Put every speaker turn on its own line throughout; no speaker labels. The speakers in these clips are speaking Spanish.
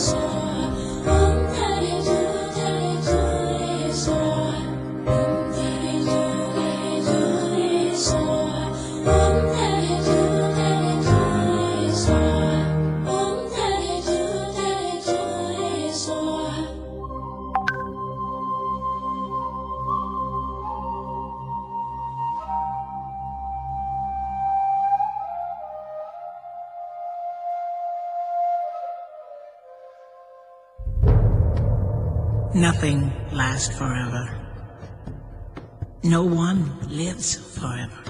Christ.
Nothing lasts forever. No one lives forever.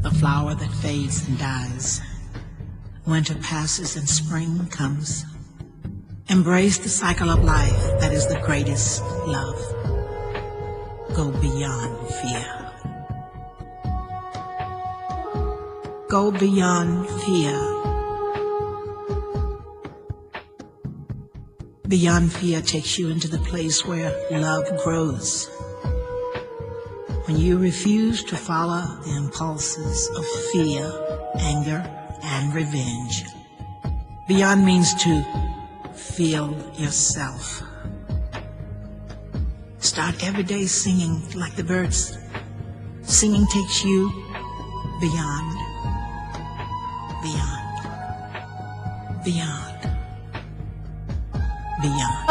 The flower that fades and dies. Winter passes and spring comes. Embrace the cycle of life that is the greatest love. Go beyond fear. Go beyond fear. Beyond fear takes you into the place where love grows. When you refuse to follow the impulses of fear, anger, and revenge. Beyond means to feel yourself. Start every day singing like the birds. Singing takes you beyond, beyond, beyond.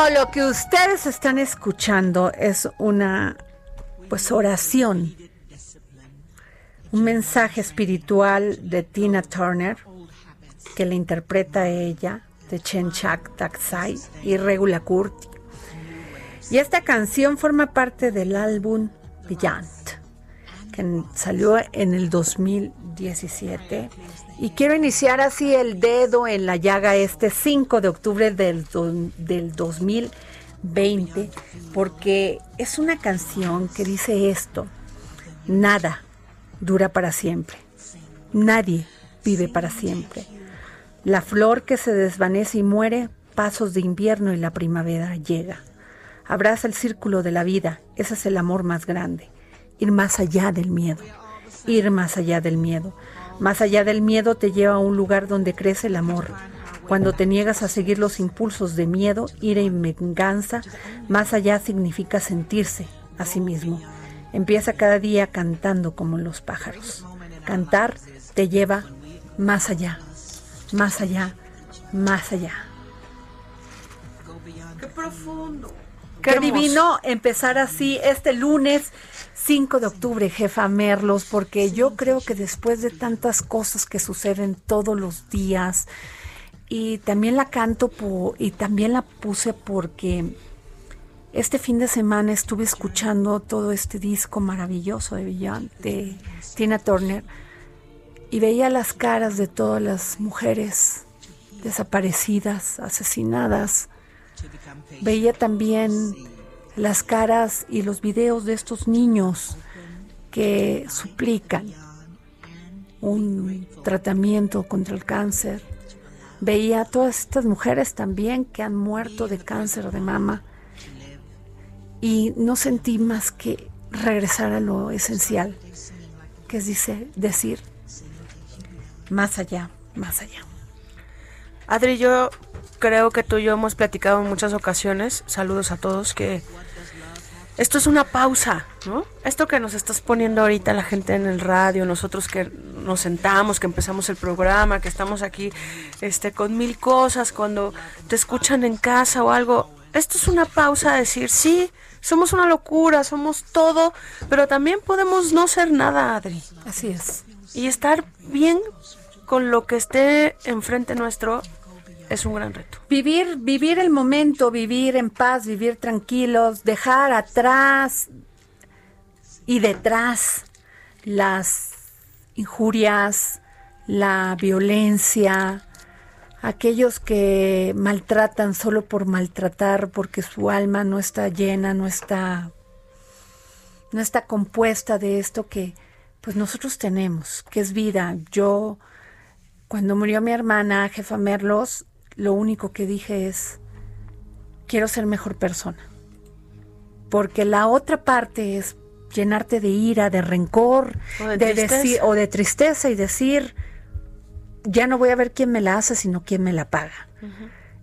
Lo que ustedes están escuchando es una pues oración, un mensaje espiritual de Tina Turner que le interpreta ella, de Chen Chak Taksai y Regula Kurti. Y esta canción forma parte del álbum Beyond, que salió en el 2017 y quiero iniciar así el dedo en la llaga este 5 de octubre del, del 2020, porque es una canción que dice esto, nada dura para siempre, nadie vive para siempre. La flor que se desvanece y muere, pasos de invierno y la primavera llega. Abraza el círculo de la vida, ese es el amor más grande, ir más allá del miedo, ir más allá del miedo. Más allá del miedo te lleva a un lugar donde crece el amor. Cuando te niegas a seguir los impulsos de miedo, ira y venganza, más allá significa sentirse a sí mismo. Empieza cada día cantando como los pájaros. Cantar te lleva más allá, más allá, más allá.
Qué profundo.
Qué, divino empezar así este lunes 5 de octubre, jefa Merlos, porque yo creo que después de tantas cosas que suceden todos los días, y también la canto y también la puse porque este fin de semana estuve escuchando todo este disco maravilloso de Beyond, de Tina Turner, y veía las caras de todas las mujeres desaparecidas, asesinadas. Veía también las caras y los videos de estos niños que suplican un tratamiento contra el cáncer. Veía a todas estas mujeres también que han muerto de cáncer de mama y no sentí más que regresar a lo esencial, que es dice, decir más allá, más allá.
Adri, yo creo que tú y yo hemos platicado en muchas ocasiones, saludos a todos, que esto es una pausa, ¿no? Esto que nos estás poniendo ahorita la gente en el radio, nosotros que nos sentamos, que empezamos el programa, que estamos aquí este, con mil cosas, cuando te escuchan en casa o algo, esto es una pausa a decir, sí, somos una locura, somos todo, pero también podemos no ser nada, Adri.
Así es.
Y estar bien con lo que esté enfrente nuestro es un gran reto.
Vivir, vivir el momento, vivir en paz, vivir tranquilos, dejar atrás y detrás las injurias, la violencia, aquellos que maltratan solo por maltratar, porque su alma no está llena, no está, no está compuesta de esto que pues nosotros tenemos, que es vida. Yo, cuando murió mi hermana, jefa Merlos, lo único que dije es, quiero ser mejor persona. Porque la otra parte es llenarte de ira, de rencor,
O de
de
tristeza.
decir, o de tristeza y decir, ya no voy a ver quién me la hace, sino quién me la paga.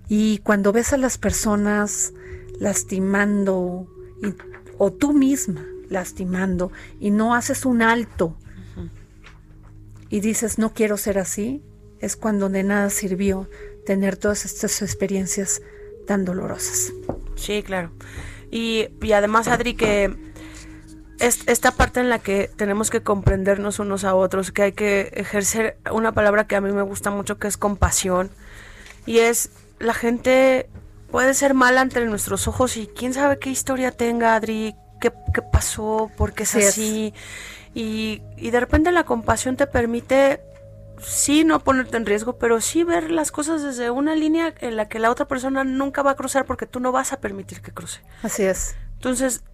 Y cuando ves a las personas lastimando, y- o tú misma lastimando, y no haces un alto, y dices, no quiero ser así, es cuando de nada sirvió tener todas estas experiencias tan dolorosas.
Sí, claro. Y, y además, Adri, que es, esta parte en la que tenemos que comprendernos unos a otros, que hay que ejercer una palabra que a mí me gusta mucho, que es compasión. Y es, la gente puede ser mala entre nuestros ojos y quién sabe qué historia tenga, Adri, qué, qué pasó, por qué es
Así es.
así. Y, y de repente la compasión te permite sí no ponerte en riesgo, pero sí ver las cosas desde una línea en la que la otra persona nunca va a cruzar porque tú no vas a permitir que cruce.
Así es.
Entonces,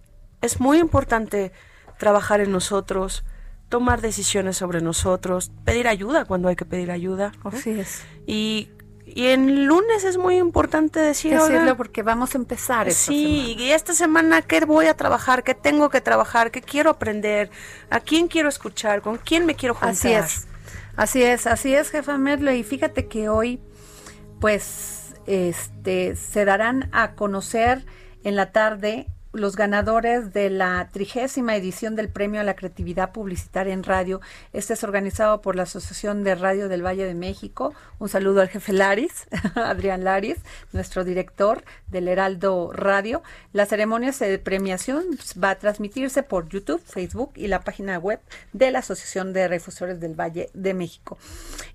es muy importante trabajar en nosotros, tomar decisiones sobre nosotros, pedir ayuda cuando hay que pedir ayuda. ¿no?
Así es.
Y, y en lunes es muy importante decir,
Decirlo
"Oigan,
porque vamos a empezar esta
Sí,
semana.
y esta semana qué voy a trabajar, qué tengo que trabajar, qué quiero aprender, a quién quiero escuchar, con quién me quiero juntar.
Así es. Así es, así es, jefa Merlo. Y fíjate que hoy, pues, este, se darán a conocer en la tarde los ganadores de la trigésima edición del Premio a la Creatividad Publicitaria en Radio. Este es organizado por la Asociación de Radio del Valle de México. Un saludo al jefe Laris, Adrián Laris, nuestro director del Heraldo Radio. La ceremonia de premiación va a transmitirse por YouTube, Facebook y la página web de la Asociación de Refusores del Valle de México.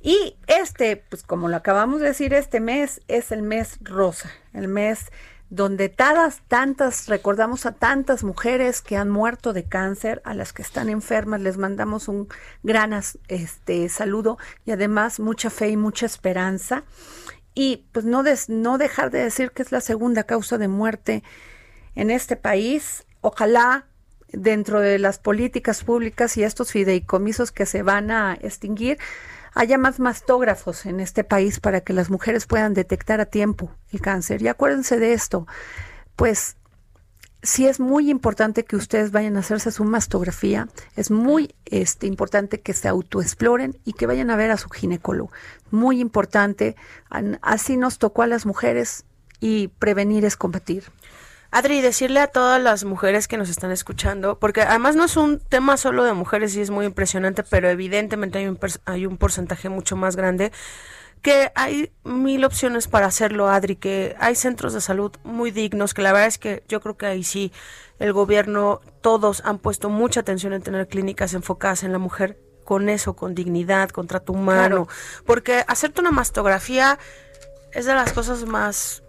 Y este, pues como lo acabamos de decir, este mes es el mes rosa, el mes donde todas, tantas, recordamos a tantas mujeres que han muerto de cáncer, a las que están enfermas, les mandamos un gran este, saludo y además mucha fe y mucha esperanza. Y pues no, des- no dejar de decir que es la segunda causa de muerte en este país. Ojalá dentro de las políticas públicas y estos fideicomisos que se van a extinguir, haya más mastógrafos en este país para que las mujeres puedan detectar a tiempo el cáncer. Y acuérdense de esto, pues sí es muy importante que ustedes vayan a hacerse su mastografía, es muy este, importante que se autoexploren y que vayan a ver a su ginecólogo. Muy importante, an- así nos tocó a las mujeres y prevenir es combatir.
Adri, decirle a todas las mujeres que nos están escuchando, porque además no es un tema solo de mujeres y es muy impresionante, pero evidentemente hay un, hay un porcentaje mucho más grande, que hay mil opciones para hacerlo, Adri, que hay centros de salud muy dignos, que la verdad es que yo creo que ahí sí el gobierno, todos han puesto mucha atención en tener clínicas enfocadas en la mujer con eso, con dignidad, con trato humano, porque hacerte una mastografía es de las cosas más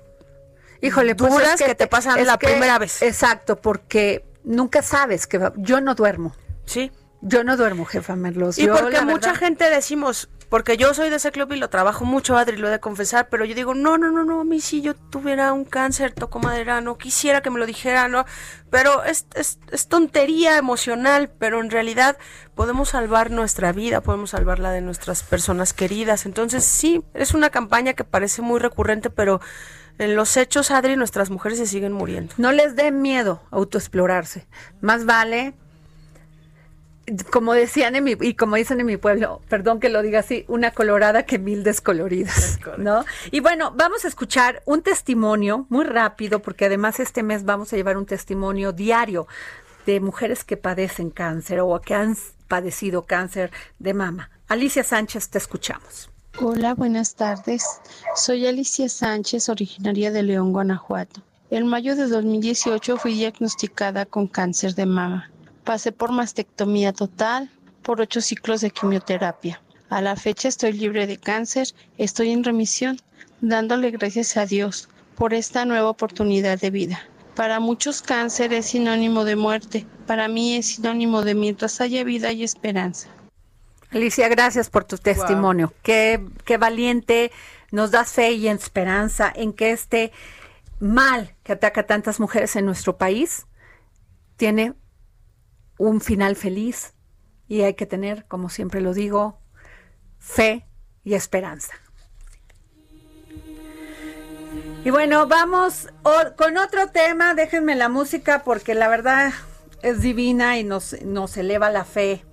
Híjole, pues
duras
es
que te pasan la
que-
primera vez.
Exacto, porque nunca sabes que va- yo no duermo.
Sí.
Yo no duermo, jefa Merlos.
Y
Yo,
porque mucha
verdad,
gente decimos, porque yo soy de ese club y lo trabajo mucho, Adri, lo he de confesar, pero yo digo, no, no, no, no, a mí si yo tuviera un cáncer, toco madera, no quisiera que me lo dijera, no, pero es, es, es tontería emocional, pero en realidad podemos salvar nuestra vida, podemos salvar la de nuestras personas queridas, entonces sí, es una campaña que parece muy recurrente, pero en los hechos, Adri, nuestras mujeres se siguen muriendo.
No les dé miedo autoexplorarse. Más vale, como decían en mi, y como dicen en mi pueblo, perdón que lo diga así, una colorada que mil descoloridas, ¿no? Y bueno, vamos a escuchar un testimonio muy rápido, porque además este mes vamos a llevar un testimonio diario de mujeres que padecen cáncer o que han padecido cáncer de mama. Alicia Sánchez, te escuchamos.
Hola, buenas tardes. Soy Alicia Sánchez, originaria de León, Guanajuato. En mayo de 2018 fui diagnosticada con cáncer de mama. Pasé por mastectomía total, por ocho ciclos de quimioterapia. A la fecha estoy libre de cáncer, estoy en remisión, dándole gracias a Dios por esta nueva oportunidad de vida. Para muchos cáncer es sinónimo de muerte, para mí es sinónimo de mientras haya vida y esperanza.
Alicia, gracias por tu testimonio. Qué, qué valiente, nos das fe y esperanza en que este mal que ataca a tantas mujeres en nuestro país tiene un final feliz y hay que tener, como siempre lo digo, fe y esperanza. Y bueno, vamos con otro tema, déjenme la música porque la verdad es divina y nos, nos eleva la fe.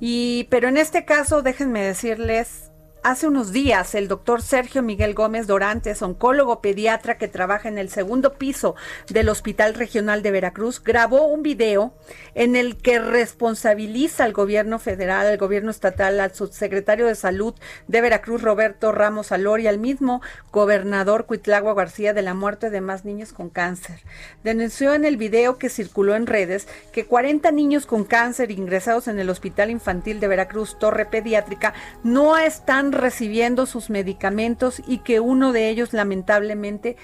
Y, pero en este caso, déjenme decirles Hace unos días, el doctor Sergio Miguel Gómez Dorantes, oncólogo pediatra que trabaja en el segundo piso del Hospital Regional de Veracruz, grabó un video en el que responsabiliza al gobierno federal, al gobierno estatal, al subsecretario de Salud de Veracruz, Roberto Ramos Alor, y al mismo gobernador Cuitlagua García de la muerte de más niños con cáncer. Denunció en el video que circuló en redes que 40 niños con cáncer ingresados en el Hospital Infantil de Veracruz, Torre Pediátrica, no están recibiendo sus medicamentos y que uno de ellos lamentablemente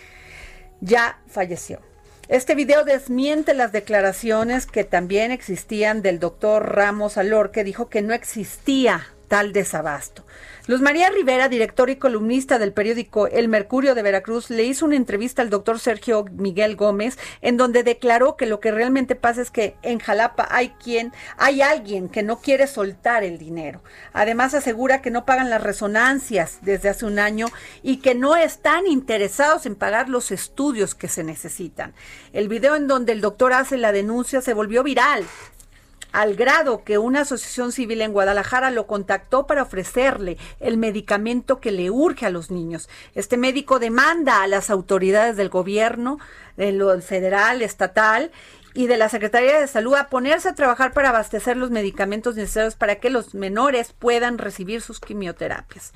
ya falleció. Este video desmiente las declaraciones que también existían del doctor Ramos Alor, que dijo que no existía tal desabasto. Luz María Rivera, director y columnista del periódico El Mercurio de Veracruz, le hizo una entrevista al doctor Sergio Miguel Gómez, en donde declaró que lo que realmente pasa es que en Jalapa hay quien, hay alguien que no quiere soltar el dinero. Además asegura que no pagan las resonancias desde hace un año y que no están interesados en pagar los estudios que se necesitan. El video en donde el doctor hace la denuncia se volvió viral al grado que una asociación civil en Guadalajara lo contactó para ofrecerle el medicamento que le urge a los niños. Este médico demanda a las autoridades del gobierno, de lo federal, estatal y de la Secretaría de Salud a ponerse a trabajar para abastecer los medicamentos necesarios para que los menores puedan recibir sus quimioterapias.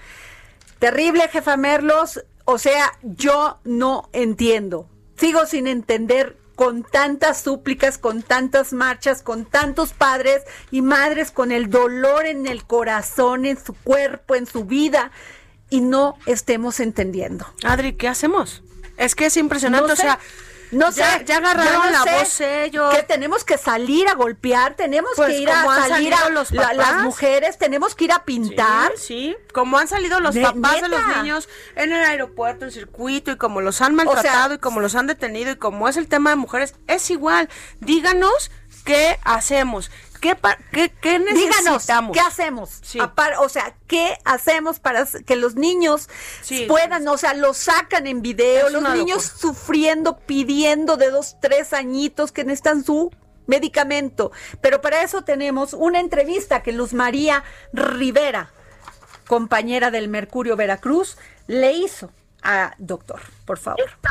Terrible, jefa Merlos. O sea, yo no entiendo. Sigo sin entender con tantas súplicas, con tantas marchas, con tantos padres y madres con el dolor en el corazón, en su cuerpo, en su vida, y no estemos entendiendo.
Adri, ¿qué hacemos? Es que es impresionante, o sea, no sé, ya agarraron la voz ellos.
Que tenemos que salir a golpear, tenemos pues que ir a salir a los las mujeres, tenemos que ir a pintar.
Sí, como han salido los papás de los niños en el aeropuerto, en circuito, y como los han maltratado, y como los han detenido, y como es el tema de mujeres, es igual. Díganos qué hacemos. ¿Qué, qué, necesitamos?
Díganos, ¿qué hacemos? o sea, ¿qué hacemos para que los niños puedan, o sea, los sacan en video, los niños sufriendo, pidiendo de dos, tres añitos que necesitan su medicamento. Pero para eso tenemos una entrevista que Luz María Rivera, compañera del Mercurio Veracruz, le hizo a doctor, por favor.
Esta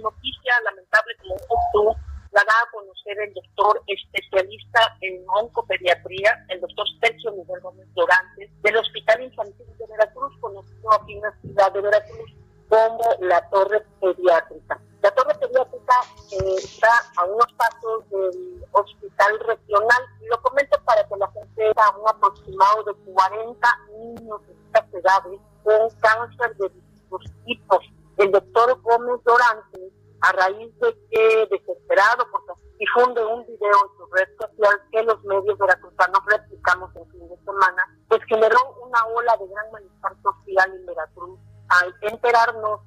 noticia lamentable como tú la da a conocer el doctor especialista en oncopediatría, el doctor Sergio Miguel Gómez Dorantes, del Hospital Infantil de Veracruz, conocido aquí en la ciudad de Veracruz como la Torre Pediátrica. La Torre Pediátrica eh, está a unos pasos del Hospital Regional, lo comento para que la gente vea un aproximado de 40 niños de estas edades con cáncer de distintos tipos. El doctor Gómez Dorantes a raíz de que, desesperado, porque difunde un video en su red social que los medios veracruzanos replicamos el fin de semana, pues generó una ola de gran malestar social en Veracruz. Al enterarnos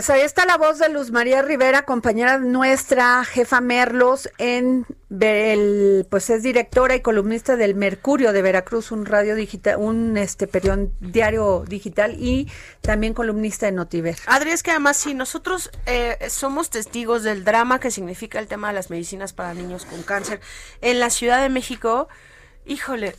pues
ahí está la voz de Luz María Rivera, compañera nuestra, jefa Merlos, en pues es directora y columnista del Mercurio de Veracruz, un radio digital, un este periódico diario digital y también columnista de Notiver.
Adri, es que además sí, nosotros eh, somos testigos del drama que significa el tema de las medicinas para niños con cáncer en la Ciudad de México. Híjole,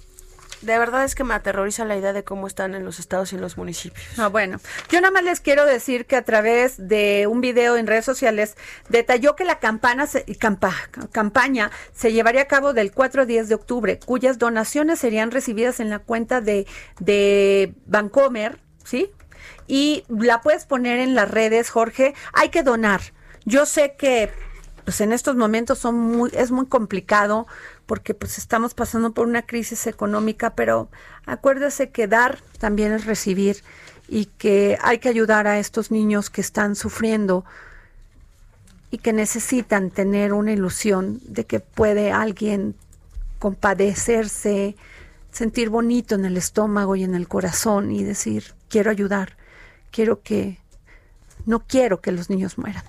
de verdad es que me aterroriza la idea de cómo están en los estados y en los municipios.
Ah, bueno, yo nada más les quiero decir que a través de un video en redes sociales detalló que la campana campaña se llevaría a cabo del 4 al 10 de octubre, cuyas donaciones serían recibidas en la cuenta de, de Bancomer, ¿sí? Y la puedes poner en las redes, Jorge. Hay que donar. Yo sé que pues en estos momentos son muy, es muy complicado porque pues estamos pasando por una crisis económica, pero acuérdese que dar también es recibir y que hay que ayudar a estos niños que están sufriendo y que necesitan tener una ilusión de que puede alguien compadecerse, sentir bonito en el estómago y en el corazón y decir, quiero ayudar, quiero que, no quiero que los niños mueran.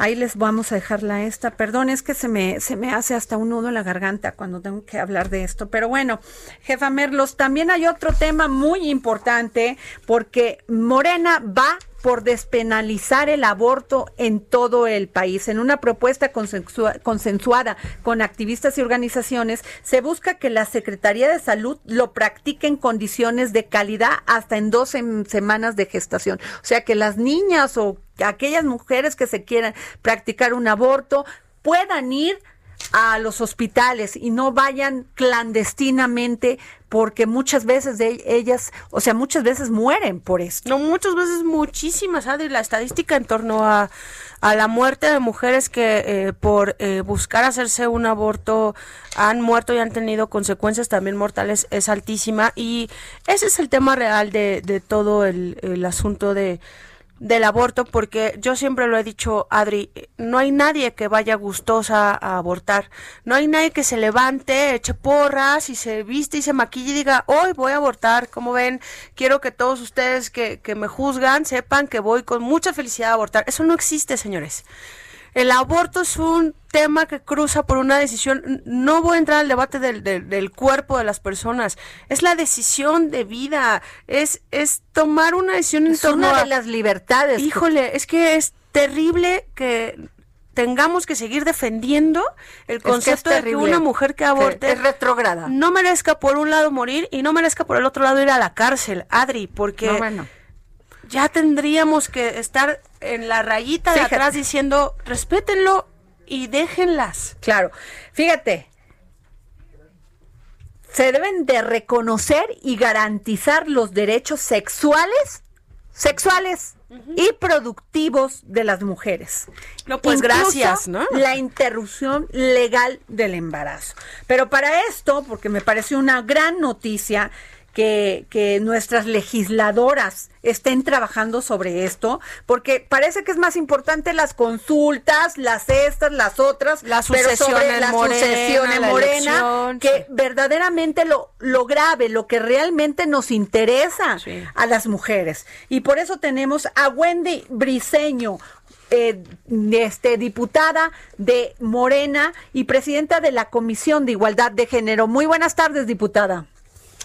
Ahí les vamos a dejarla esta. Perdón, es que se me, se me hace hasta un nudo en la garganta cuando tengo que hablar de esto. Pero bueno, jefa Merlos, también hay otro tema muy importante porque Morena va por despenalizar el aborto en todo el país. En una propuesta consensuada con activistas y organizaciones, se busca que la Secretaría de Salud lo practique en condiciones de calidad hasta en 12 semanas de gestación. O sea, que las niñas o aquellas mujeres que se quieran practicar un aborto puedan ir a los hospitales y no vayan clandestinamente porque muchas veces de ellas, o sea, muchas veces mueren por esto.
No, muchas veces muchísimas, Adri, la estadística en torno a, a la muerte de mujeres que eh, por eh, buscar hacerse un aborto han muerto y han tenido consecuencias también mortales es altísima y ese es el tema real de, de todo el, el asunto de del aborto porque yo siempre lo he dicho, Adri, no hay nadie que vaya gustosa a abortar, no hay nadie que se levante, eche porras y se viste y se maquille y diga, hoy voy a abortar, como ven, quiero que todos ustedes que, que me juzgan sepan que voy con mucha felicidad a abortar. Eso no existe, señores. El aborto es un tema que cruza por una decisión. No voy a entrar al debate del, del, cuerpo de las personas. Es la decisión de vida. Es, es tomar una decisión en
es una de las libertades.
Híjole, es que es terrible que tengamos que seguir defendiendo el concepto de que una mujer que aborte
es retrograda.
No merezca por un lado morir y no merezca por el otro lado ir a la cárcel, Adri, porque ya tendríamos que estar en la rayita de atrás diciendo, respétenlo y déjenlas.
Claro, fíjate, se deben de reconocer y garantizar los derechos sexuales, sexuales y productivos de las mujeres.
No, pues gracias, ¿no?
La interrupción legal del embarazo. Pero para esto, porque me pareció una gran noticia, que, que, nuestras legisladoras estén trabajando sobre esto, porque parece que es más importante las consultas, las estas, las otras,
la pero sobre
la sucesión en Morena, que verdaderamente lo, lo grave, lo que realmente nos interesa a las mujeres. Y por eso tenemos a Wendy Briseño, eh, este, diputada de Morena y presidenta de la Comisión de Igualdad de Género. Muy buenas tardes, diputada.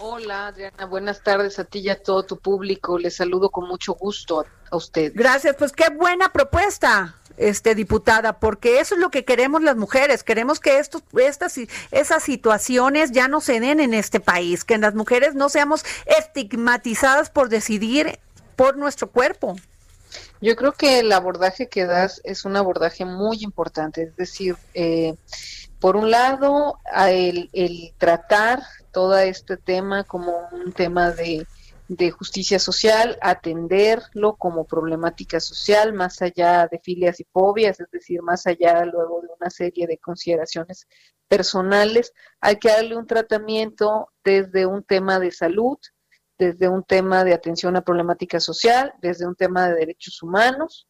Hola Adriana, buenas tardes a ti y a todo tu público. Les saludo con mucho gusto a, usted.
Gracias, pues qué buena propuesta, este diputada, porque eso es lo que queremos las mujeres. Queremos que estos, estas, esas situaciones ya no se den en este país, que las mujeres no seamos estigmatizadas por decidir por nuestro cuerpo.
Yo creo que el abordaje que das es un abordaje muy importante, es decir, eh, por un lado, el, el, tratar todo este tema como un tema de, de, justicia social, atenderlo como problemática social, más allá de filias y fobias, es decir, más allá luego de una serie de consideraciones personales, hay que darle un tratamiento desde un tema de salud, desde un tema de atención a problemática social, desde un tema de derechos humanos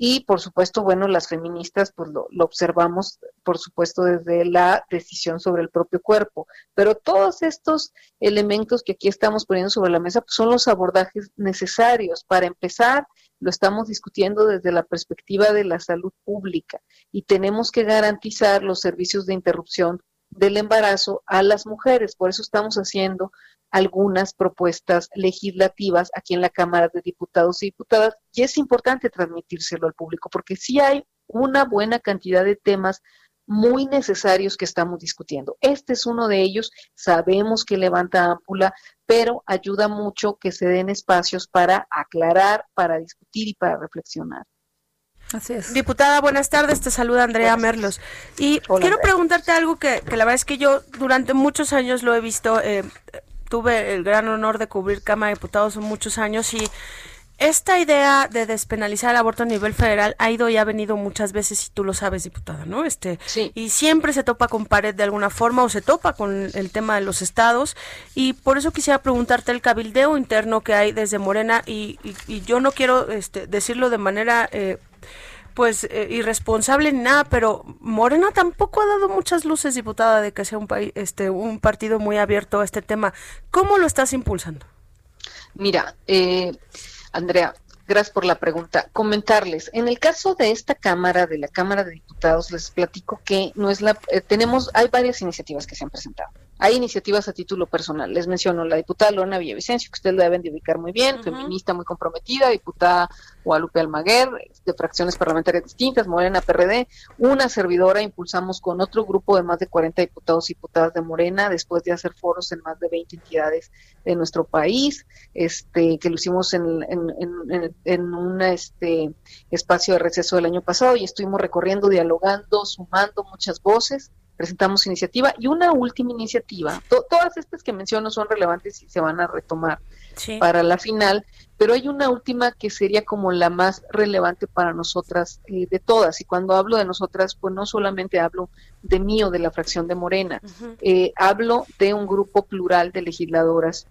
y por supuesto, bueno, las feministas pues lo, observamos, por supuesto, desde la decisión sobre el propio cuerpo, pero todos estos elementos que aquí estamos poniendo sobre la mesa pues, son los abordajes necesarios. Para empezar, lo estamos discutiendo desde la perspectiva de la salud pública y tenemos que garantizar los servicios de interrupción del embarazo a las mujeres. Por eso estamos haciendo algunas propuestas legislativas aquí en la Cámara de Diputados y Diputadas y es importante transmitírselo al público porque sí hay una buena cantidad de temas muy necesarios que estamos discutiendo. Este es uno de ellos, sabemos que levanta ámpula, pero ayuda mucho que se den espacios para aclarar, para discutir y para reflexionar.
Así es. Diputada, buenas tardes, te saluda Andrea Merlos. Y quiero preguntarte algo que, que, la verdad es que yo durante muchos años lo he visto eh, tuve el gran honor de cubrir Cámara de Diputados muchos años y esta idea de despenalizar el aborto a nivel federal ha ido y ha venido muchas veces, y tú lo sabes, diputada, ¿no? Este, Y siempre se topa con pared de alguna forma o se topa con el tema de los estados. Y por eso quisiera preguntarte el cabildeo interno que hay desde Morena. Y, y, yo no quiero este, decirlo de manera eh, pues eh, irresponsable nada, pero Morena tampoco ha dado muchas luces, diputada, de que sea un país, este, un partido muy abierto a este tema. ¿Cómo lo estás impulsando?
Mira, eh, Andrea, gracias por la pregunta. Comentarles, en el caso de esta Cámara, de la Cámara de Diputados, les platico que no es la, eh, tenemos, hay varias iniciativas que se han presentado. Hay iniciativas a título personal. Les menciono la diputada Lorena Villavicencio, que ustedes la deben de ubicar muy bien, feminista muy comprometida, diputada Guadalupe Almaguer, de fracciones parlamentarias distintas, Morena PRD, una servidora impulsamos con otro grupo de más de 40 diputados y diputadas de Morena, después de hacer foros en más de 20 entidades de nuestro país, este, que lo hicimos en, en, en un este, espacio de receso del año pasado y estuvimos recorriendo, dialogando, sumando muchas voces presentamos iniciativa y una última iniciativa. todas estas que menciono son relevantes y se van a retomar para la final, pero hay una última que sería como la más relevante para nosotras eh, de todas. Y cuando hablo de nosotras, pues no solamente hablo de mí o de la fracción de Morena, eh, hablo de un grupo plural de legisladoras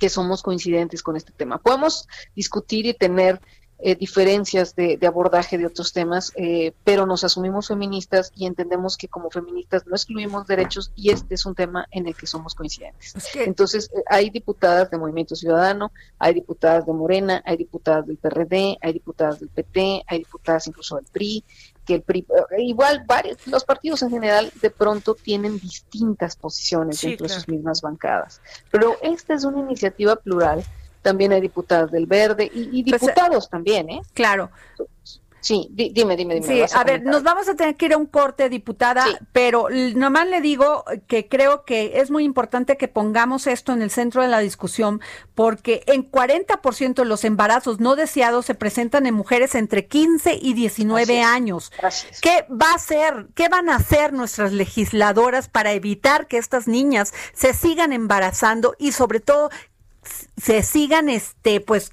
que somos coincidentes con este tema. Podemos discutir y tener eh, diferencias de, abordaje de otros temas, eh, pero nos asumimos feministas y entendemos que como feministas no excluimos derechos y este es un tema en el que somos coincidentes. Entonces, eh, hay diputadas de Movimiento Ciudadano, hay diputadas de Morena, hay diputadas del PRD, hay diputadas del PT, hay diputadas incluso del PRI, que el PRI, igual varios, los partidos en general de pronto tienen distintas posiciones dentro de sus mismas bancadas, pero esta es una iniciativa plural también hay diputadas del Verde y, pues, diputados también, ¿eh?
Claro.
Sí, dime, dime, dime.
Sí, a, ver, nos vamos a tener que ir a un corte, diputada, pero nomás le digo que creo que es muy importante que pongamos esto en el centro de la discusión, porque en 40% de los embarazos no deseados se presentan en mujeres entre 15 y 19 años.
Gracias.
¿Qué va a hacer, qué van a hacer nuestras legisladoras para evitar que estas niñas se sigan embarazando y sobre todo se sigan este pues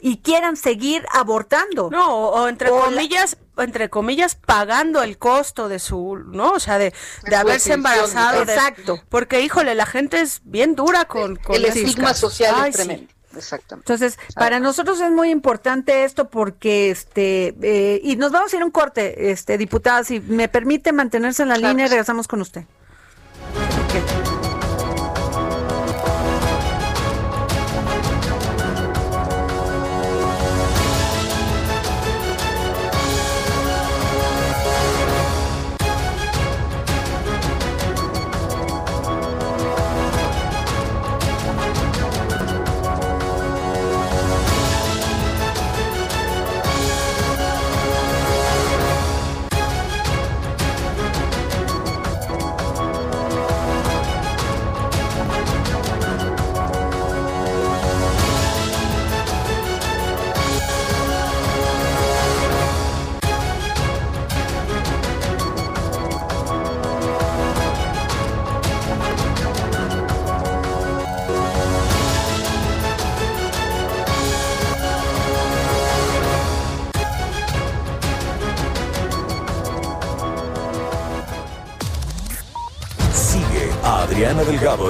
y quieran seguir abortando.
No, o, entre comillas, entre comillas pagando el costo de su, ¿no? O sea, de, de haberse embarazado.
Exacto.
porque híjole, la gente es bien dura con,
el estigma social es tremendo. Exactamente.
Entonces, para nosotros es muy importante esto porque, este, eh, y nos vamos a ir a un corte, este, diputada, si me permite mantenerse en la línea y regresamos con usted.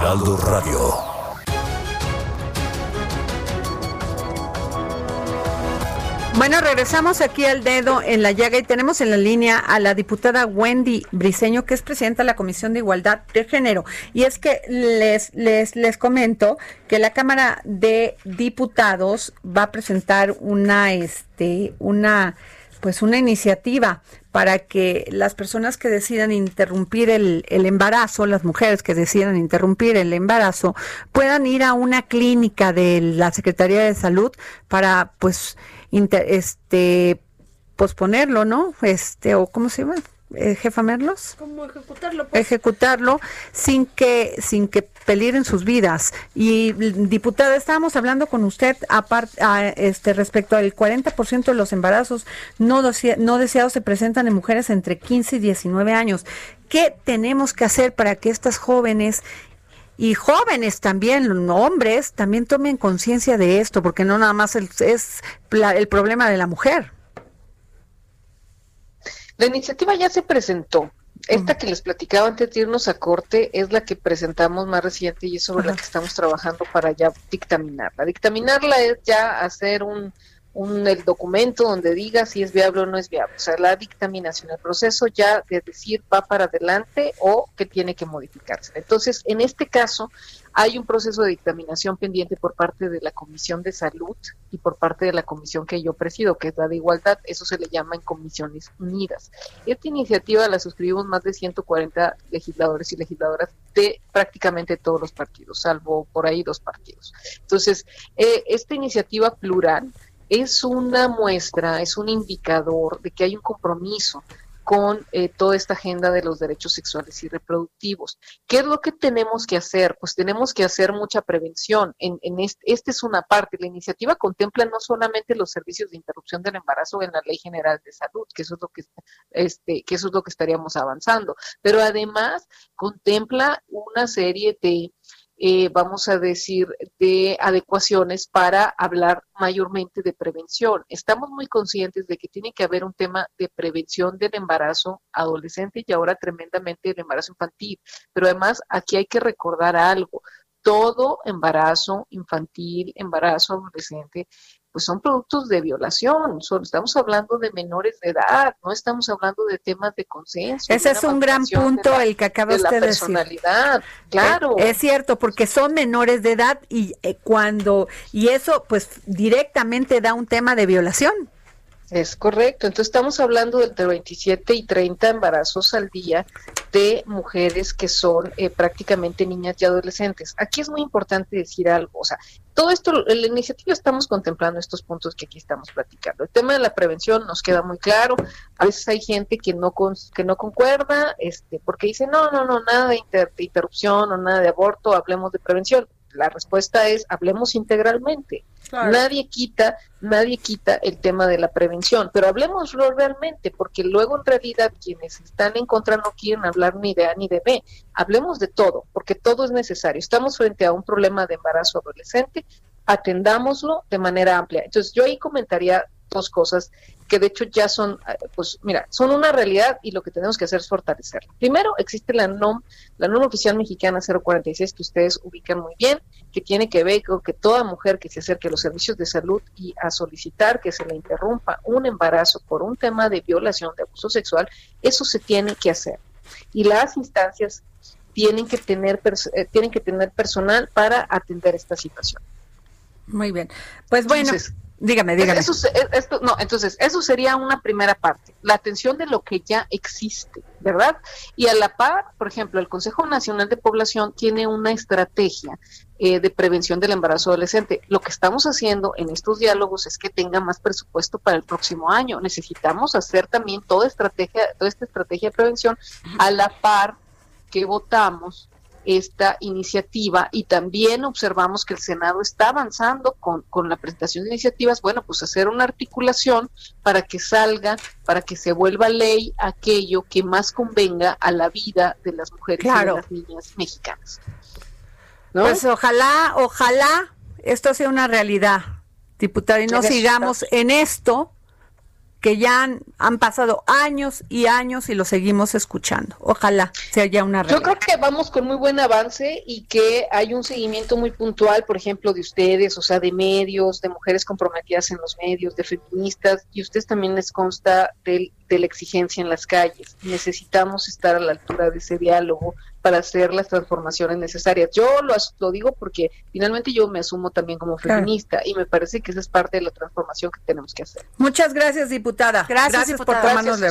Heraldo Radio.
Bueno, regresamos aquí al dedo en la llaga y tenemos en la línea a la diputada Wendy Briseño, que es presidenta de la Comisión de Igualdad de Género. Y es que les, les, les comento que la Cámara de Diputados va a presentar una, este, una, pues una iniciativa para que las personas que decidan interrumpir el, embarazo, las mujeres que decidan interrumpir el embarazo, puedan ir a una clínica de la Secretaría de Salud para, pues, este, posponerlo, ¿no? Este, o cómo se llama, eh, jefa Merlos?
¿Cómo ejecutarlo? Pues?
Ejecutarlo sin que sin que peligren sus vidas. Y diputada, estábamos hablando con usted aparte este respecto al 40% de los embarazos no, no deseados se presentan en mujeres entre 15 y 19 años. ¿Qué tenemos que hacer para que estas jóvenes y jóvenes también, hombres, también tomen conciencia de esto, porque no nada más es el problema de la mujer.
La iniciativa ya se presentó. Esta que les platicaba antes de irnos a corte es la que presentamos más reciente y es sobre la que estamos trabajando para ya dictaminarla. Dictaminarla es ya hacer un, un el documento donde diga si es viable o no es viable. O sea, la dictaminación, el proceso ya de decir va para adelante o que tiene que modificarse. Entonces, en este caso, hay un proceso de dictaminación pendiente por parte de la Comisión de Salud y por parte de la comisión que yo presido, que es la de Igualdad. Eso se le llama en Comisiones Unidas. Esta iniciativa la suscribimos más de 140 legisladores y legisladoras de prácticamente todos los partidos, salvo por ahí dos partidos. Entonces, eh, esta iniciativa plural es una muestra, es un indicador de que hay un compromiso con eh, toda esta agenda de los derechos sexuales y reproductivos. ¿Qué es lo que tenemos que hacer? Pues tenemos que hacer mucha prevención. En, este, esta es una parte. La iniciativa contempla no solamente los servicios de interrupción del embarazo en la Ley General de Salud, que eso es lo que, este, que eso es lo que estaríamos avanzando, pero además contempla una serie de eh, vamos a decir, de adecuaciones para hablar mayormente de prevención. Estamos muy conscientes de que tiene que haber un tema de prevención del embarazo adolescente y ahora tremendamente del embarazo infantil. Pero además aquí hay que recordar algo. Todo embarazo infantil, embarazo adolescente, pues son productos de violación, son, estamos hablando de menores de edad, no estamos hablando de temas de consenso.
Ese es un gran punto el que acaba de
decir. personalidad, claro.
Es, cierto, porque son menores de edad y eh, cuando, y eso pues directamente da un tema de violación.
Es correcto. Entonces estamos hablando de entre 27 y 30 embarazos al día de mujeres que son eh, prácticamente niñas y adolescentes. Aquí es muy importante decir algo. O sea, todo esto, en la iniciativa estamos contemplando estos puntos que aquí estamos platicando. El tema de la prevención nos queda muy claro. A veces hay gente que no que no concuerda, este, porque dice no, no, no, nada de interrupción o nada de aborto. Hablemos de prevención. La respuesta es hablemos integralmente. Nadie quita, nadie quita el tema de la prevención, pero hablemoslo realmente, porque luego en realidad quienes están en contra no quieren hablar ni de A ni de B. Hablemos de todo, porque todo es necesario. Estamos frente a un problema de embarazo adolescente, atendámoslo de manera amplia. Entonces yo ahí comentaría dos cosas que de hecho ya son, eh, pues mira, son una realidad y lo que tenemos que hacer es fortalecerla. Primero, existe la NOM, la NOM oficial mexicana 046 que ustedes ubican muy bien, que tiene que ver con que toda mujer que se acerque a los servicios de salud y a solicitar que se le interrumpa un embarazo por un tema de violación, de abuso sexual, eso se tiene que hacer. Y las instancias tienen que tener, eh, tienen que tener personal para atender esta situación.
Muy bien. Pues bueno, dígame, dígame.
Eso, esto, no, entonces, eso sería una primera parte, la atención de lo que ya existe, ¿verdad? Y a la par, por ejemplo, el Consejo Nacional de Población tiene una estrategia eh, de prevención del embarazo adolescente. Lo que estamos haciendo en estos diálogos es que tenga más presupuesto para el próximo año. Necesitamos hacer también toda estrategia, toda esta estrategia de prevención a la par que votamos esta iniciativa y también observamos que el Senado está avanzando con, con, la presentación de iniciativas, bueno, pues hacer una articulación para que salga, para que se vuelva ley aquello que más convenga a la vida de las mujeres y de las niñas mexicanas.
Pues ojalá, ojalá esto sea una realidad, diputada, y no sigamos en esto que ya han, pasado años y años y lo seguimos escuchando. Ojalá sea ya una realidad.
Yo creo que vamos con muy buen avance y que hay un seguimiento muy puntual, por ejemplo, de ustedes, o sea, de medios, de mujeres comprometidas en los medios, de feministas, y ustedes también les consta del, de la exigencia en las calles. Necesitamos estar a la altura de ese diálogo para hacer las transformaciones necesarias. Yo lo, lo digo porque finalmente yo me asumo también como feminista y me parece que esa es parte de la transformación que tenemos que hacer.
Muchas gracias, diputada. Gracias, por tomarnos Yo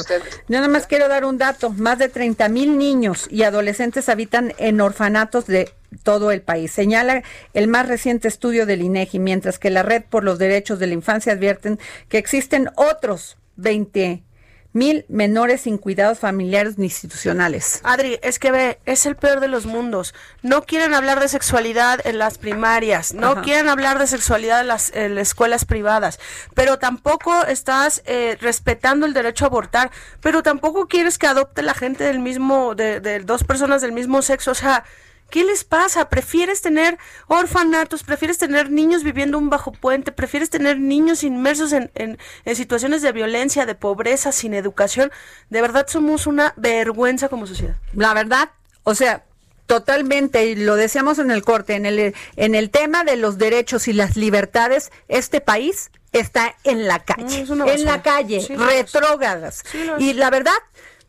nada más quiero dar un dato. Más de 30 mil niños y adolescentes habitan en orfanatos de todo el país. Señala el más reciente estudio del INEGI, mientras que la Red por los Derechos de la Infancia advierten que existen otros 20 mil menores sin cuidados familiares ni institucionales.
Adri, es que ve, es el peor de los mundos. No quieren hablar de sexualidad en las primarias, no quieren hablar de sexualidad en las, escuelas privadas, pero tampoco estás eh, respetando el derecho a abortar, pero tampoco quieres que adopte la gente del mismo, de, de dos personas del mismo sexo, o sea, ¿Qué les pasa? ¿Prefieres tener orfanatos? ¿Prefieres tener niños viviendo un bajo puente? ¿Prefieres tener niños inmersos en, en, situaciones de violencia, de pobreza, sin educación? De verdad somos una vergüenza como sociedad.
La verdad, o sea, totalmente, y lo decíamos en el corte, en el, en el tema de los derechos y las libertades, este país está en la calle, en la calle, retrógradas. y la verdad,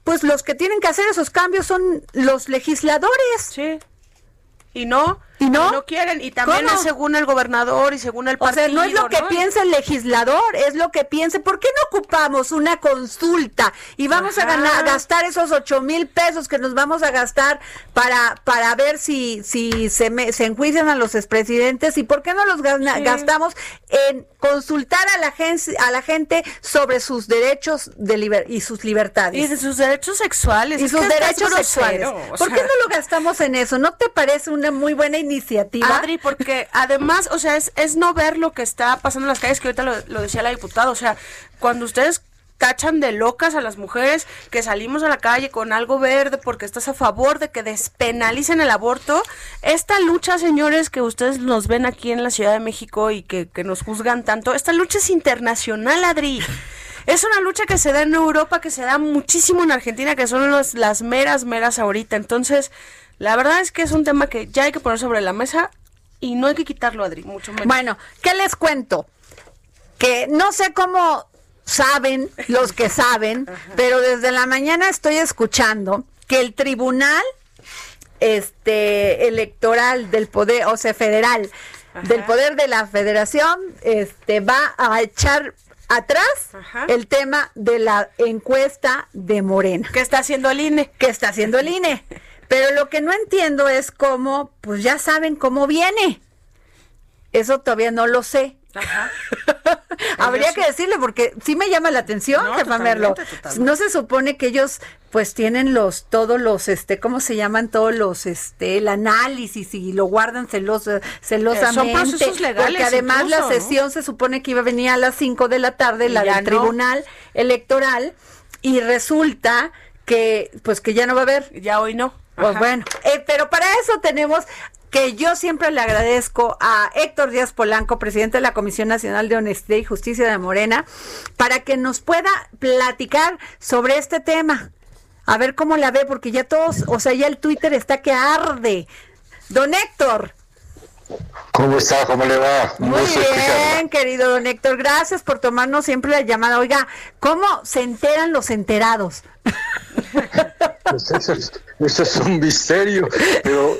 pues los que tienen que hacer esos cambios son los legisladores.
Sí y no ¿Y no? quieren. Y también es según el gobernador y según el partido.
O sea, no es lo que piensa el legislador, es lo que piense. ¿Por qué no ocupamos una consulta y vamos a ganar, gastar esos ocho mil pesos que nos vamos a gastar para, para ver si, si se, me, se enjuician a los expresidentes? ¿Y por qué no los gastamos en consultar a la, gente, a la gente sobre sus derechos de y sus libertades?
Y de sus derechos sexuales.
Y sus derechos sexuales. ¿Por qué no lo gastamos en eso? ¿No te parece una muy buena iniciativa? Iniciativa.
Adri, porque además, o sea, es, es no ver lo que está pasando en las calles, que ahorita lo, decía la diputada, o sea, cuando ustedes tachan de locas a las mujeres que salimos a la calle con algo verde porque estás a favor de que despenalicen el aborto. Esta lucha, señores, que ustedes nos ven aquí en la Ciudad de México y que, que nos juzgan tanto, esta lucha es internacional, Adri. Es una lucha que se da en Europa, que se da muchísimo en Argentina, que son las meras, meras ahorita. Entonces, la verdad es que es un tema que ya hay que poner sobre la mesa y no hay que quitarlo, Adri, mucho menos.
Bueno, ¿qué les cuento? Que no sé cómo saben los que saben, pero desde la mañana estoy escuchando que el tribunal este electoral del poder, o sea, federal, del poder de la federación, este va a echar atrás el tema de la encuesta de Morena.
¿Qué está haciendo el INE?
¿Qué está haciendo el INE? Pero lo que no entiendo es cómo, pues ya saben cómo viene. Eso todavía no lo sé. Ajá. Habría que decirle porque sí me llama la atención, no, Merlo. No se supone que ellos pues tienen los todos los este ¿cómo se llaman todos los este el análisis y lo guardan celoso, celosamente. son
procesos legales.
Porque además la sesión se supone que iba a venir a las 5 de la tarde, la del Tribunal Electoral y resulta que pues que ya no va a haber.
Ya hoy no.
Pues bueno, eh, pero para eso tenemos que yo siempre le agradezco a Héctor Díaz Polanco, presidente de la Comisión Nacional de Honestidad y Justicia de Morena, para que nos pueda platicar sobre este tema. A ver cómo la ve, porque ya todos, o sea, ya el Twitter está que arde. Don Héctor.
¿Cómo está? ¿Cómo le va?
Muy bien, querido don Héctor. Gracias por tomarnos siempre la llamada. Oiga, ¿cómo se enteran los enterados?
Pues eso, es, un misterio, pero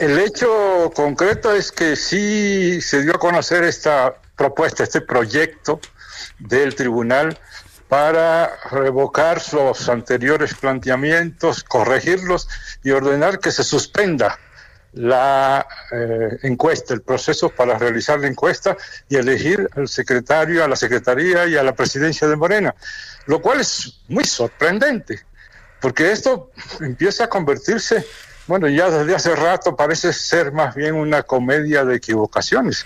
el hecho concreto es que sí se dio a conocer esta propuesta, este proyecto del tribunal para revocar los anteriores planteamientos, corregirlos y ordenar que se suspenda la eh, encuesta, el proceso para realizar la encuesta y elegir al secretario, a la secretaría y a la presidencia de Morena, lo cual es muy sorprendente, porque esto empieza a convertirse, bueno, ya desde hace rato parece ser más bien una comedia de equivocaciones.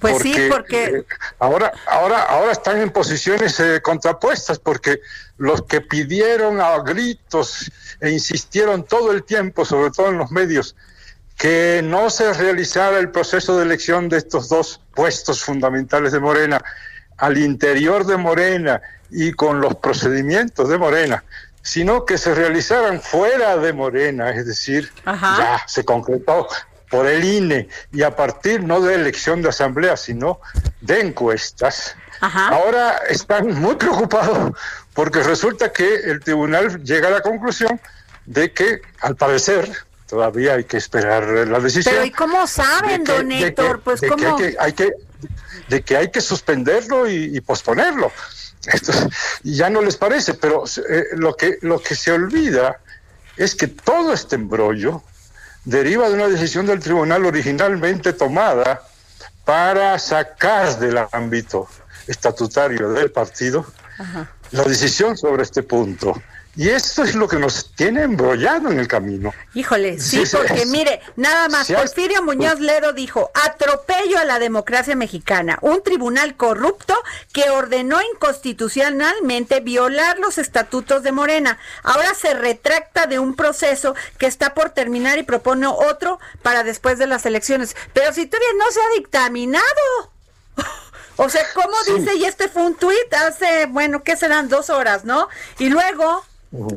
Pues sí, porque eh,
ahora, ahora, ahora están en posiciones eh, contrapuestas, porque los que pidieron a gritos e insistieron todo el tiempo, sobre todo en los medios, que no se realizara el proceso de elección de estos dos puestos fundamentales de Morena. Al interior de Morena y con los procedimientos de Morena, sino que se realizaran fuera de Morena, es decir, ya se concretó por el INE y a partir no de elección de asamblea, sino de encuestas. Ahora están muy preocupados porque resulta que el tribunal llega a la conclusión de que, al parecer, todavía hay que esperar la decisión.
Pero ¿y cómo saben, don Héctor? Pues cómo...
Que hay que, de que hay que suspenderlo y, posponerlo. Esto, ya no les parece, pero eh, lo, que, lo que se olvida es que todo este embrollo deriva de una decisión del tribunal originalmente tomada para sacar del ámbito estatutario del partido la decisión sobre este punto. Y esto es lo que nos tiene embrollado en el camino.
Híjole, sí, porque mire, nada más, Porfirio Muñoz Ledo dijo, atropello a la democracia mexicana, un tribunal corrupto que ordenó inconstitucionalmente violar los estatutos de Morena. Ahora se retracta de un proceso que está por terminar y propone otro para después de las elecciones. Pero si todavía no se ha dictaminado. O sea, ¿cómo dice? Y este fue un tuit hace, bueno, ¿qué serán? Dos horas, ¿no? Y luego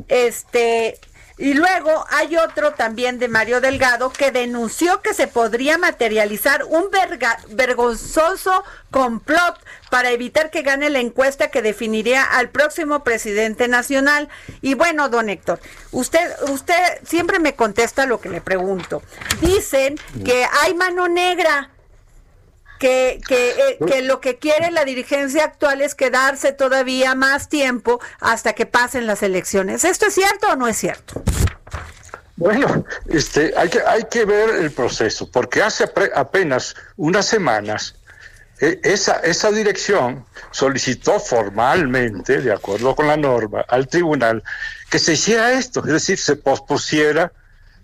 este, y luego hay otro también de Mario Delgado que denunció que se podría materializar un vergonzoso complot para evitar que gane la encuesta que definiría al próximo presidente nacional. Y bueno, don Héctor, usted, usted siempre me contesta lo que le pregunto. Dicen que hay mano negra que, que, eh, que, lo que quiere la dirigencia actual es quedarse todavía más tiempo hasta que pasen las elecciones. ¿Esto es cierto o no es cierto?
Bueno, este, hay, que, hay que ver el proceso, porque hace apenas unas semanas eh, esa, esa dirección solicitó formalmente, de acuerdo con la norma, al tribunal que se hiciera esto, es decir, se pospusiera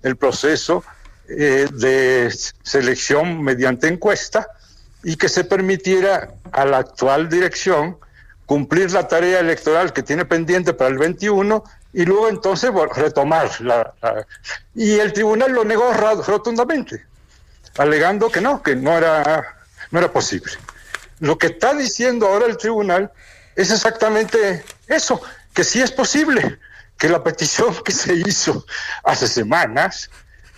el proceso eh, de selección mediante encuesta y que se permitiera a la actual dirección cumplir la tarea electoral que tiene pendiente para el 21 y luego entonces retomar la, y el tribunal lo negó rotundamente alegando que no que no era no era posible. Lo que está diciendo ahora el tribunal es exactamente eso que sí es posible que la petición que se hizo hace semanas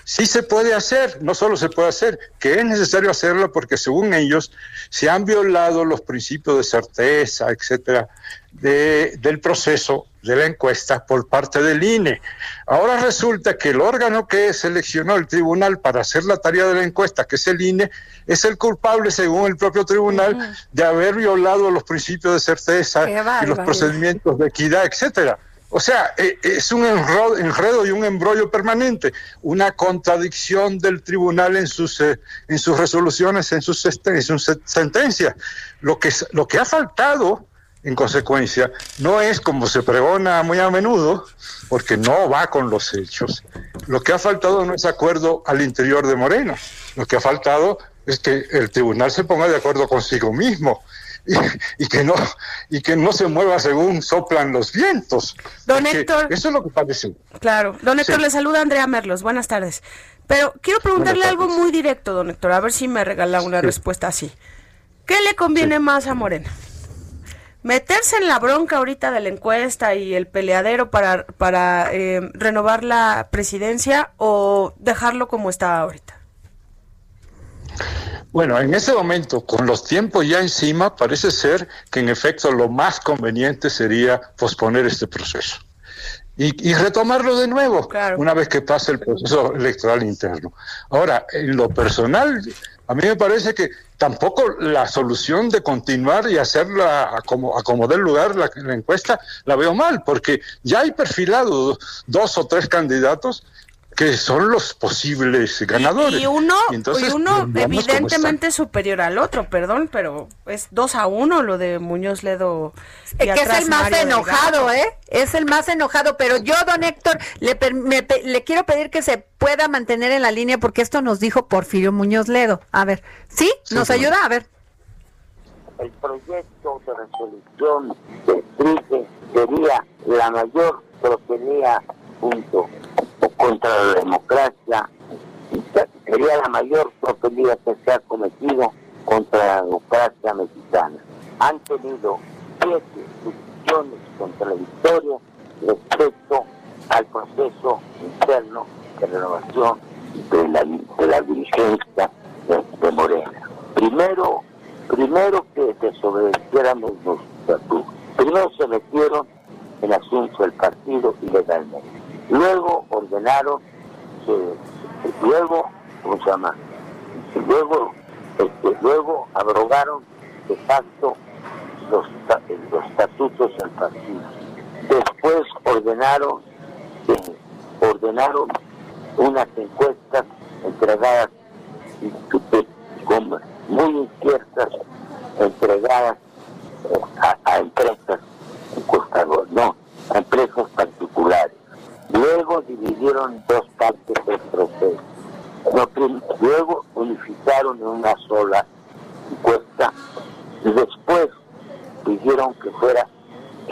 sí se puede hacer, no solo se puede hacer, que es necesario hacerlo porque según ellos se han violado los principios de certeza, etcétera, de, del proceso de la encuesta por parte del INE. Ahora resulta que el órgano que seleccionó el tribunal para hacer la tarea de la encuesta, que es el INE, es el culpable, según el propio tribunal, de haber violado los principios de certeza y los procedimientos de equidad, etcétera. O sea, eh, es un enredo y un embrollo permanente, una contradicción del tribunal en sus, eh, en sus resoluciones, en sus, en sus sentencias. Lo que, lo que ha faltado, en consecuencia, no es como se pregona muy a menudo, porque no va con los hechos. Lo que ha faltado no es acuerdo al interior de Moreno. Lo que ha faltado es que el tribunal se ponga de acuerdo consigo mismo y, que no y que no se mueva según soplan los vientos.
Don Héctor.
Eso es lo que parece.
Claro. Don Héctor, le saluda Andrea Merlos. Buenas tardes. Pero quiero preguntarle algo muy directo, don Héctor, a ver si me regala una respuesta así. ¿Qué le conviene más a Morena? ¿Meterse en la bronca ahorita de la encuesta y el peleadero para, para eh, renovar la presidencia o dejarlo como está ahorita?
Bueno, en ese momento, con los tiempos ya encima, parece ser que en efecto lo más conveniente sería posponer este proceso. y, retomarlo de nuevo una vez que pase el proceso electoral interno. Ahora, en lo personal, a mí me parece que tampoco la solución de continuar y hacerla a como, a como del lugar la, la, encuesta la veo mal, porque ya hay perfilado dos o tres candidatos que son los posibles ganadores.
Y, uno, y uno evidentemente superior al otro, perdón, pero es dos a uno lo de Muñoz Ledo.
que es el más enojado, ¿eh? Es el más enojado, pero yo, don Héctor, le, le quiero pedir que se pueda mantener en la línea porque esto nos dijo Porfirio Muñoz Ledo. A ver, ¿sí? ¿Nos ayuda? A ver.
El proyecto de resolución de sería la mayor protenía punto contra la democracia. Sería la mayor tropelía que se ha cometido contra la democracia mexicana. Han tenido siete discusiones contradictorias respecto al proceso interno de renovación de la, de la dirigencia de, Morena. Primero, primero que desobedeciéramos los estatutos. Primero se metieron en asunto del partido ilegalmente. Luego ordenaron, luego, ¿cómo se llama? Luego, este, luego abrogaron de facto los, los estatutos del partido. Después ordenaron, ordenaron unas encuestas entregadas muy inciertas, entregadas eh, a, a empresas encuestadoras, no, a empresas particulares. Luego dividieron dos partes del proceso. Luego unificaron en una sola encuesta y después pidieron que fuera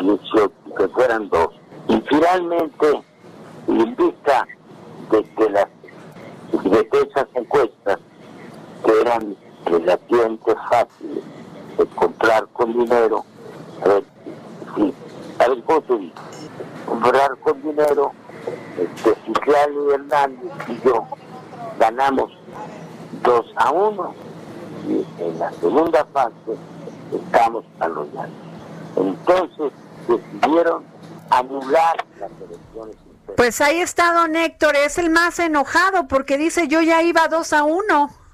18, que fueran dos. Y finalmente, en vista de que las de esas encuestas eran relativamente fáciles de comprar con dinero, a ver, sí, a ver comprar con dinero este, y Hernández y yo ganamos 2 a 1 y en la segunda fase estamos a los. Entonces decidieron anular las elecciones.
Pues ahí está don Héctor, es el más enojado porque dice yo ya iba 2 a 1.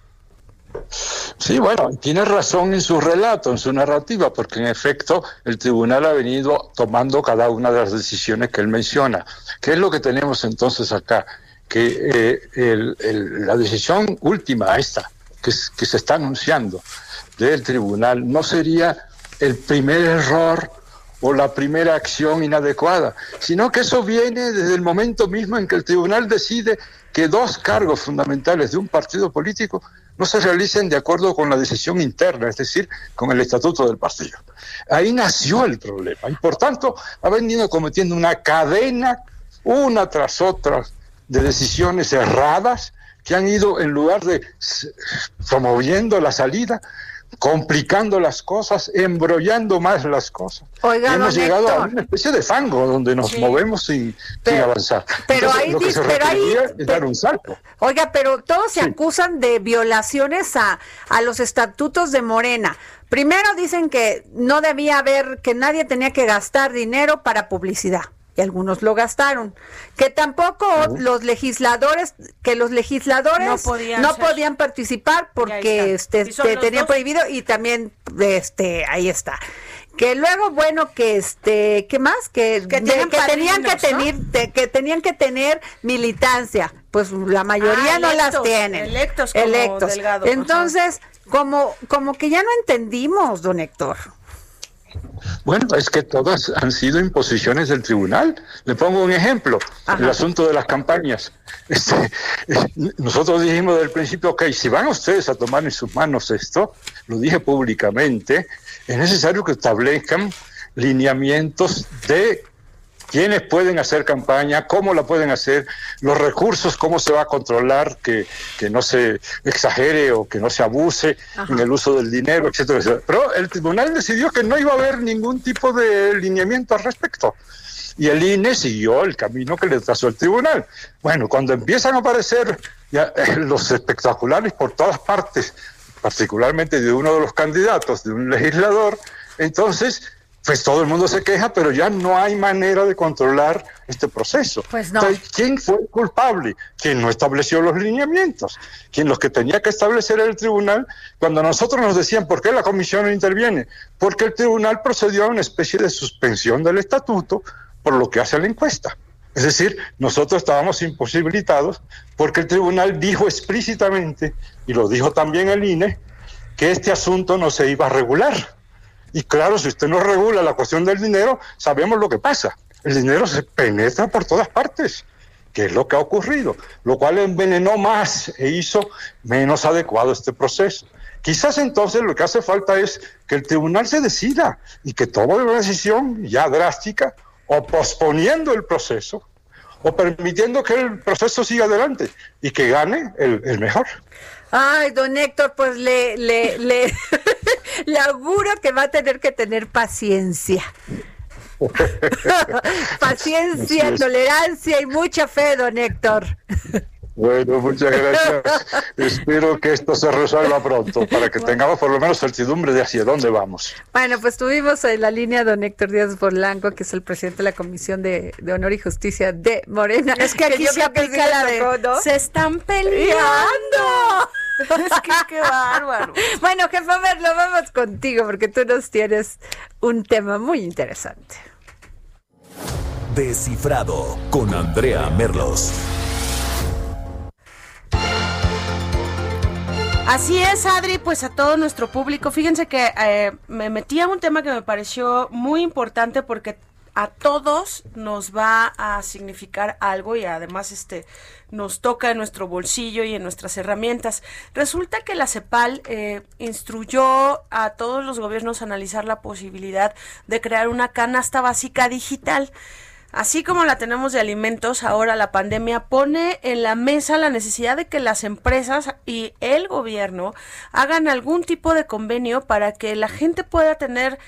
Sí, bueno, tiene razón en su relato, en su narrativa, porque en efecto el tribunal ha venido tomando cada una de las decisiones que él menciona. ¿Qué es lo que tenemos entonces acá? Que eh, la decisión última, esta, que, que se está anunciando del tribunal, no sería el primer error o la primera acción inadecuada, sino que eso viene desde el momento mismo en que el tribunal decide que dos cargos fundamentales de un partido político no se realicen de acuerdo con la decisión interna, es decir, con el estatuto del partido. Ahí nació el problema y por tanto ha venido cometiendo una cadena, una tras otra, de decisiones erradas que han ido, en lugar de promoviendo la salida, complicando las cosas, embrollando más las cosas.
Oiga,
hemos llegado a una especie de fango donde nos movemos sin, avanzar.
Pero ahí,
se
pero ahí
es dar un salto.
Oiga, pero todos se acusan de violaciones a, a los estatutos de Morena. Primero dicen que no debía haber, que nadie tenía que gastar dinero para publicidad y algunos lo gastaron. Que tampoco los legisladores, que los legisladores no podían, participar porque este, tenían prohibido y también este ahí está. Que luego bueno que este, ¿qué más? Que, tenían que tener que tenían que tener militancia. Pues la mayoría ah, no las tienen.
Electos como electos.
Entonces, como como que ya no entendimos, don Héctor.
Bueno, es que todas han sido imposiciones del tribunal. Le pongo un ejemplo, el asunto de las campañas. Este, nosotros dijimos desde el principio, ok, si van ustedes a tomar en sus manos esto, lo dije públicamente, es necesario que establezcan lineamientos de quiénes pueden hacer campaña, cómo la pueden hacer, los recursos, cómo se va a controlar que, no se exagere o que no se abuse en el uso del dinero, etcétera, etcétera. Pero el tribunal decidió que no iba a haber ningún tipo de lineamiento al respecto. Y el INE siguió el camino que le trazó el tribunal. Bueno, cuando empiezan a aparecer ya, eh, los espectaculares por todas partes, particularmente de uno de los candidatos, de un legislador, entonces pues todo el mundo se queja, pero ya no hay manera de controlar este proceso.
Pues no.
¿quién fue el culpable? ¿Quién no estableció los lineamientos? ¿Quién los que tenía que establecer el tribunal? Cuando nosotros nos decían, ¿por qué la comisión no interviene? Porque el tribunal procedió a una especie de suspensión del estatuto por lo que hace la encuesta. Es decir, nosotros estábamos imposibilitados porque el tribunal dijo explícitamente, y lo dijo también el INE, que este asunto no se iba a regular y claro, si usted no regula la cuestión del dinero, sabemos lo que pasa. El dinero se penetra por todas partes, que es lo que ha ocurrido, lo cual envenenó más e hizo menos adecuado este proceso. Quizás entonces lo que hace falta es que el tribunal se decida y que tome una decisión ya drástica o posponiendo el proceso o permitiendo que el proceso siga adelante y que gane el, el mejor.
Ay, don Héctor, pues le, le, le, le auguro que va a tener que tener paciencia. paciencia, tolerancia y mucha fe, don Héctor.
Bueno, muchas gracias. Espero que esto se resuelva pronto para que tengamos por lo menos certidumbre de hacia dónde vamos.
Bueno, pues tuvimos en la línea don Héctor Díaz Polanco, que es el presidente de la Comisión de, Honor y Justicia de Morena.
Es que aquí se aplica la de... Se están peleando. Es que qué bárbaro.
Bueno, jefe, a ver, lo vamos contigo porque tú nos tienes un tema muy interesante.
Descifrado con Andrea Merlos.
Así es, Adri, pues a todo nuestro público. Fíjense que eh, me metí a un tema que me pareció muy importante porque a todos nos va a significar algo y además este nos toca en nuestro bolsillo y en nuestras herramientas. Resulta que la CEPAL eh, instruyó a todos los gobiernos a analizar la posibilidad de crear una canasta básica digital. Así como la tenemos de alimentos, ahora la pandemia pone en la mesa la necesidad de que las empresas y el gobierno hagan algún tipo de convenio para que la gente pueda tener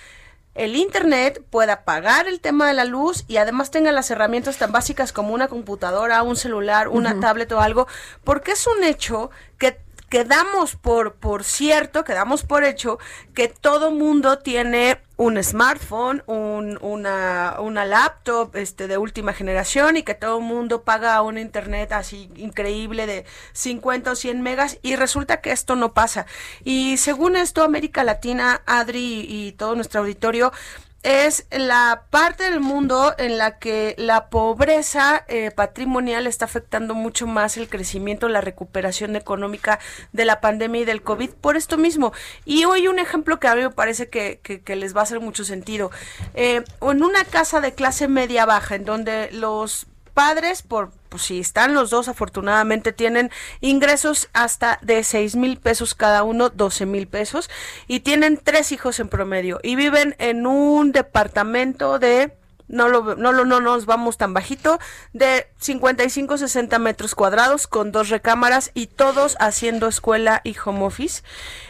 el Internet pueda pagar el tema de la luz y además tenga las herramientas tan básicas como una computadora, un celular, una tablet o algo, porque es un hecho que quedamos por, por cierto, quedamos por hecho que todo mundo tiene un smartphone, un, una, una laptop este, de última generación y que todo mundo paga un internet así increíble de 50 o 100 megas y resulta que esto no pasa. Y según esto, América Latina, Adri y todo nuestro auditorio, es la parte del mundo en la que la pobreza eh, patrimonial está afectando mucho más el crecimiento, la recuperación económica de la pandemia y del COVID por esto mismo. Y hoy un ejemplo que a mí me parece que, que, les va a hacer mucho sentido. Eh, en una casa de clase media baja, en donde los padres, por pues, si están los dos, afortunadamente tienen ingresos hasta de 6 mil pesos cada uno, 12 mil pesos, y tienen tres hijos en promedio, y viven en un departamento de no lo, no lo no nos vamos tan bajito, de 55 60 metros cuadrados con dos recámaras y todos haciendo escuela y home office.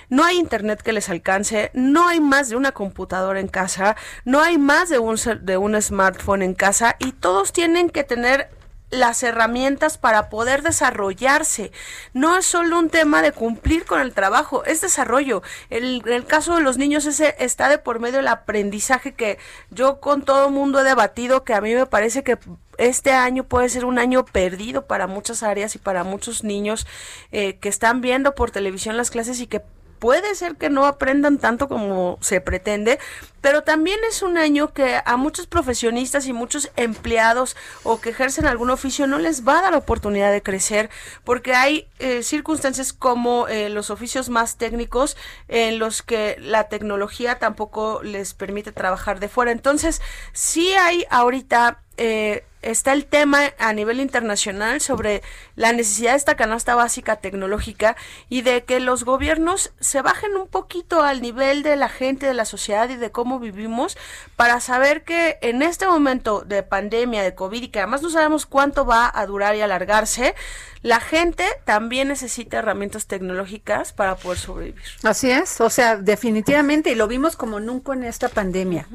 No hay internet que les alcance, no hay más de una computadora en casa, no hay más de un, de un smartphone en casa y todos tienen que tener las herramientas para poder desarrollarse. No es solo un tema de cumplir con el trabajo, es desarrollo. El, en el caso de los niños ese está de por medio del aprendizaje que yo con todo mundo he debatido que a mí me parece que este año puede ser un año perdido para muchas áreas y para muchos niños eh, que están viendo por televisión las clases y que puede ser que no aprendan tanto como se pretende, pero también es un año que a muchos profesionistas y muchos empleados o que ejercen algún oficio no les va a dar oportunidad de crecer porque hay eh, circunstancias como eh, los oficios más técnicos en los que la tecnología tampoco les permite trabajar de fuera. Entonces, sí hay ahorita eh, está el tema a nivel internacional sobre la necesidad de esta canasta básica tecnológica y de que los gobiernos se bajen un poquito al nivel de la gente, de la sociedad y de cómo vivimos para saber que en este momento de pandemia, de COVID y que además no sabemos cuánto va a durar y alargarse, la gente también necesita herramientas tecnológicas para poder sobrevivir.
Así es, o sea, definitivamente, y lo vimos como nunca en esta pandemia.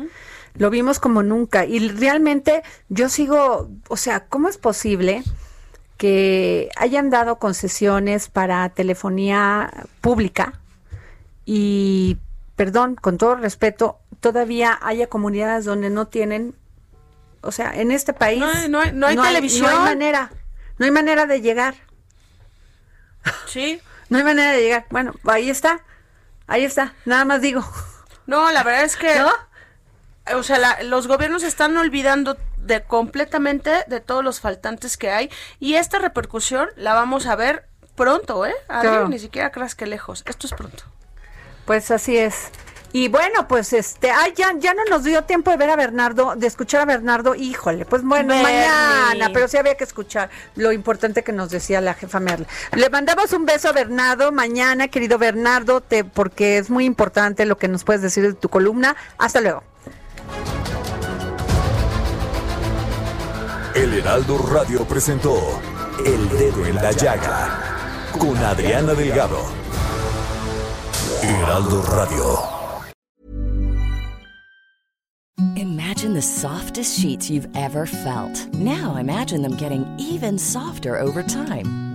Lo vimos como nunca. Y realmente yo sigo, o sea, ¿cómo es posible que hayan dado concesiones para telefonía pública y perdón, con todo respeto, todavía haya comunidades donde no tienen, o sea, en este país
no hay, no hay, televisión.
no hay manera, no hay manera de llegar.
Sí.
no hay manera de llegar. Bueno, ahí está, ahí está, nada más digo.
No, la verdad es que, o sea, los gobiernos están olvidando de completamente de todos los faltantes que hay y esta repercusión la vamos a ver pronto, ¿eh? ni siquiera creas que lejos. Esto es pronto.
Pues así es. Y bueno, pues este, ay, ya, ya no nos dio tiempo de ver a Bernardo, de escuchar a Bernardo, híjole, pues bueno, mañana, pero sí había que escuchar lo importante que nos decía la jefa Merle. Le mandamos un beso a Bernardo mañana, querido Bernardo, te, porque es muy importante lo que nos puedes decir de tu columna. Hasta luego.
El Heraldo Radio presentó El Dedo en la Llaga con Adriana Delgado. Heraldo Radio.
Imagine the softest sheets you've ever felt. Now imagine them getting even softer over time.